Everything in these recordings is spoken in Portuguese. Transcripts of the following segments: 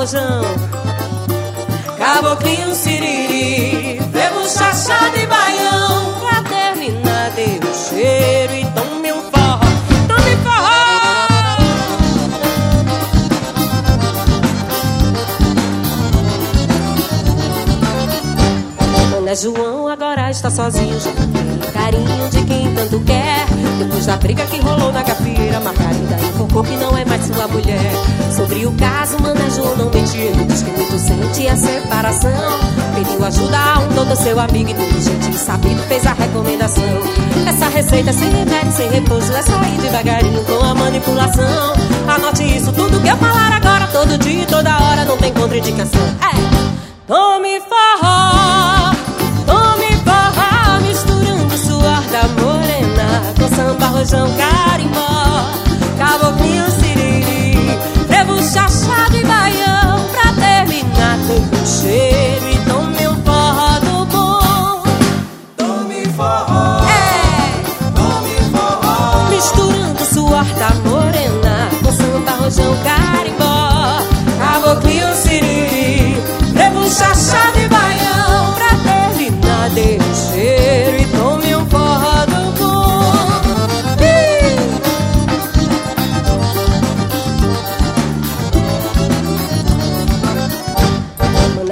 rojão. Caboclinho siriri, bebo chachá de baião. Pra terminar, dê um cheiro e tome um forró, tome forró. Mané João agora está sozinho, já carinho de quem tanto quer. Depois da briga que rolou na gafira, Margarida informou que não é mais sua mulher. Sobre o caso, João não mentiu, diz que muito sente a separação. Pediu ajuda a um doutor, seu amigo inteligente e sabido, fez a recomendação. Essa receita sem remédio, sem repouso, é sair devagarinho com a manipulação. Anote isso, tudo que eu falar agora, todo dia e toda hora, não tem rojão, carimbó Caboclinho, siriri Frevo, chachá de baião Pra terminar, tem um cheiro E tome um forró do bom Tome forró, É, tome forró. misturando suor da morena Com samba, rojão, carimbó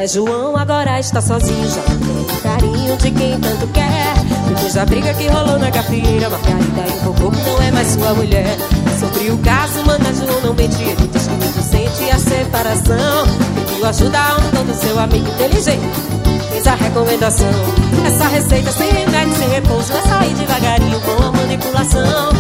João agora está sozinho, já não tem carinho de quem tanto quer. Depois da briga que rolou na gafira, Margarida invocou que não é mais sua mulher. Sobre o caso, Mané João não mentiu, ele diz que muito sente a separação. Pediu ajuda a um todo seu amigo inteligente, fez a recomendação. Essa receita sem remédio, sem repouso, é sair devagarinho com a manipulação.